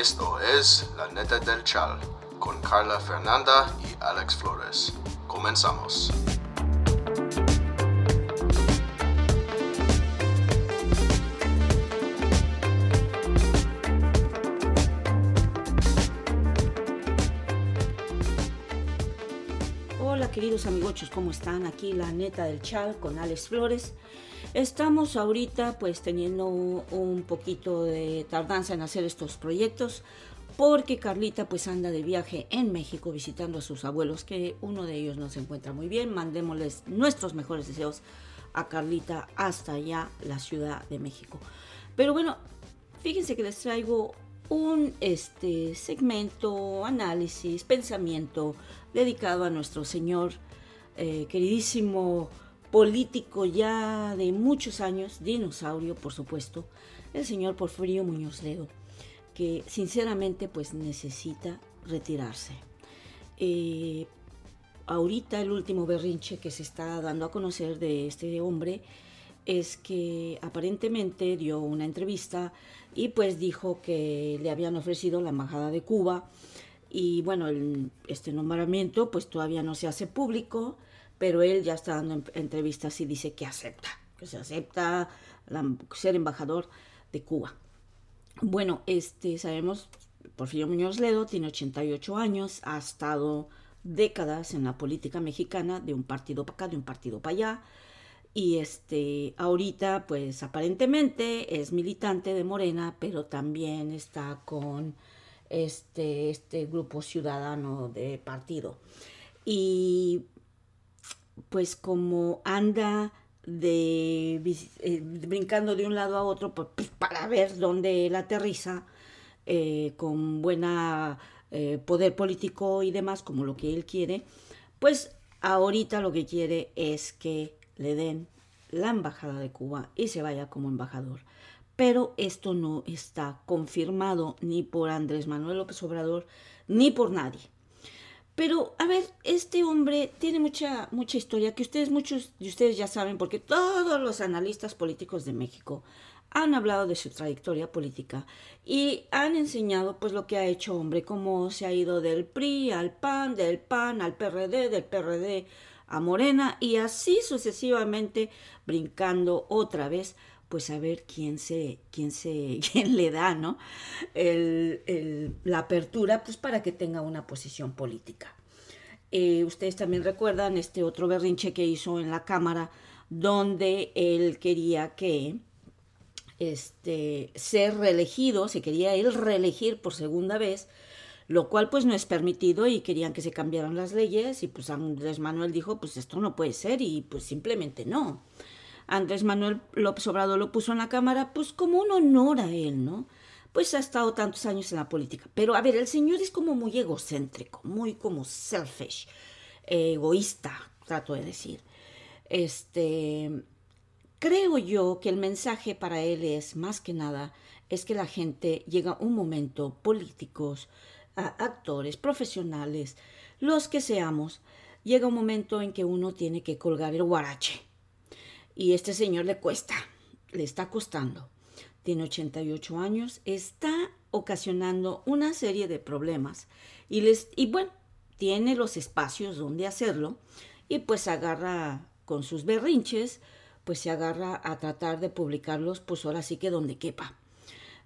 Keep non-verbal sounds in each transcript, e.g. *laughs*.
Esto es La Neta del Chal con Carla Fernanda y Alex Flores. Comenzamos. Queridos amigochos, ¿cómo están? Aquí la neta del chal con Alex Flores. Estamos ahorita pues teniendo un poquito de tardanza en hacer estos proyectos porque Carlita pues anda de viaje en México visitando a sus abuelos que uno de ellos no se encuentra muy bien. Mandémosles nuestros mejores deseos a Carlita hasta allá, la Ciudad de México. Pero bueno, fíjense que les traigo un este, segmento, análisis, pensamiento dedicado a nuestro señor eh, queridísimo político ya de muchos años, dinosaurio por supuesto, el señor Porfirio Muñoz Ledo, que sinceramente pues necesita retirarse. Eh, ahorita el último berrinche que se está dando a conocer de este hombre es que aparentemente dio una entrevista y pues dijo que le habían ofrecido la embajada de Cuba y bueno, este nombramiento pues todavía no se hace público, pero él ya está dando entrevistas y dice que acepta, que se acepta ser embajador de Cuba. Bueno, este sabemos, Porfirio Muñoz Ledo tiene 88 años, ha estado décadas en la política mexicana, de un partido para acá, de un partido para allá, y este ahorita pues aparentemente es militante de Morena, pero también está con este, este grupo ciudadano de partido. Y pues como anda de eh, brincando de un lado a otro pues, pues, para ver dónde él aterriza eh, con buena eh, poder político y demás como lo que él quiere pues ahorita lo que quiere es que le den la embajada de Cuba y se vaya como embajador pero esto no está confirmado ni por Andrés Manuel López Obrador ni por nadie. Pero, a ver, este hombre tiene mucha, mucha historia que ustedes, muchos de ustedes ya saben, porque todos los analistas políticos de México han hablado de su trayectoria política y han enseñado pues lo que ha hecho hombre, cómo se ha ido del PRI al PAN, del PAN al PRD, del PRD a Morena y así sucesivamente brincando otra vez pues a ver quién se, quién se, *laughs* quién le da, ¿no? la apertura, pues para que tenga una posición política. Eh, ustedes también recuerdan este otro berrinche que hizo en la Cámara, donde él quería que este, ser reelegido, se quería él reelegir por segunda vez, lo cual pues no es permitido y querían que se cambiaran las leyes y pues Andrés Manuel dijo pues esto no puede ser y pues simplemente no. Andrés Manuel López Obrador lo puso en la Cámara, pues como un honor a él, ¿no? Pues ha estado tantos años en la política. Pero a ver, el señor es como muy egocéntrico, muy como selfish, egoísta, trato de decir. Este, creo yo que el mensaje para él es, más que nada, es que la gente llega un momento, políticos, actores, profesionales, los que seamos, llega un momento en que uno tiene que colgar el guarache y este señor le cuesta, le está costando. Tiene 88 años, está ocasionando una serie de problemas y, les, y bueno, tiene los espacios donde hacerlo y pues agarra con sus berrinches, pues se agarra a tratar de publicarlos, pues ahora sí que donde quepa.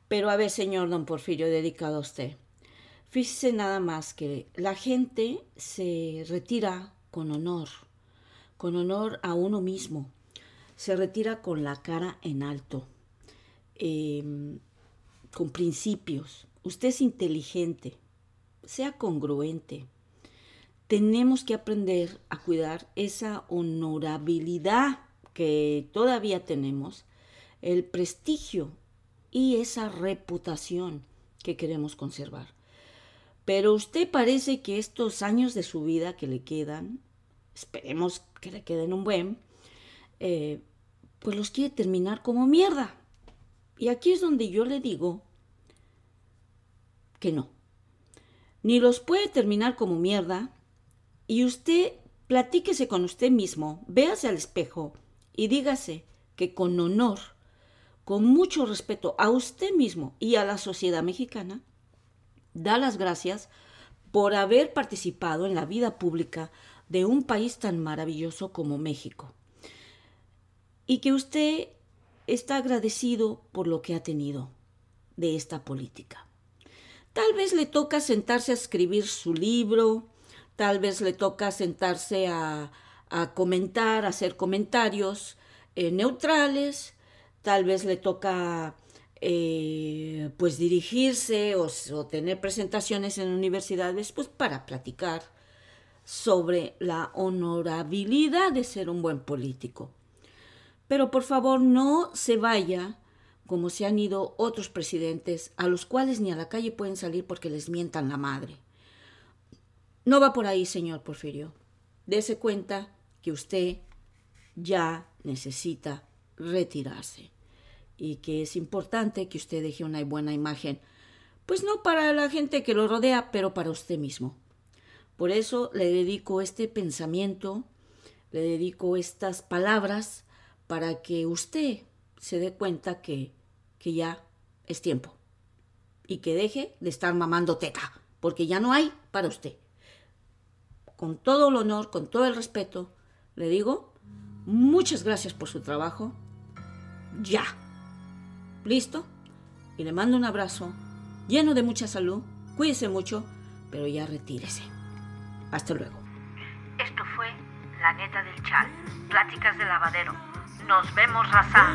Pero a ver, señor don Porfirio, dedicado a usted. Fíjese nada más que la gente se retira con honor, con honor a uno mismo, se retira con la cara en alto, em, con principios. Usted es inteligente, sea congruente. Tenemos que aprender a cuidar esa honorabilidad que todavía tenemos, el prestigio y esa reputación que queremos conservar. Pero usted parece que estos años de su vida que le quedan, esperemos que le queden un buen, eh, pues los quiere terminar como mierda. Y aquí es donde yo le digo que no. Ni los puede terminar como mierda. Y usted platíquese con usted mismo, véase al espejo y dígase que con honor, con mucho respeto a usted mismo y a la sociedad mexicana, da las gracias por haber participado en la vida pública de un país tan maravilloso como México. Y que usted está agradecido por lo que ha tenido de esta política. Tal vez le toca sentarse a escribir su libro, tal vez le toca sentarse a, comentar, a hacer comentarios eh, neutrales, tal vez le toca eh, pues dirigirse o, tener presentaciones en universidades pues para platicar sobre la honorabilidad de ser un buen político. Pero por favor no se vaya como se han ido otros presidentes a los cuales ni a la calle pueden salir porque les mientan la madre. No va por ahí, señor Porfirio. Dese cuenta que usted ya necesita retirarse y que es importante que usted deje una buena imagen, pues no para la gente que lo rodea, pero para usted mismo. Por eso le dedico este pensamiento, le dedico estas palabras para que usted se dé cuenta que, que ya es tiempo y que deje de estar mamando teta, porque ya no hay para usted. Con todo el honor, con todo el respeto, le digo, muchas gracias por su trabajo. Ya. ¿Listo? Y le mando un abrazo lleno de mucha salud. Cuídese mucho, pero ya retírese. Hasta luego. Esto fue La Neta del Chal, Pláticas de Lavadero. Nos vemos, raza.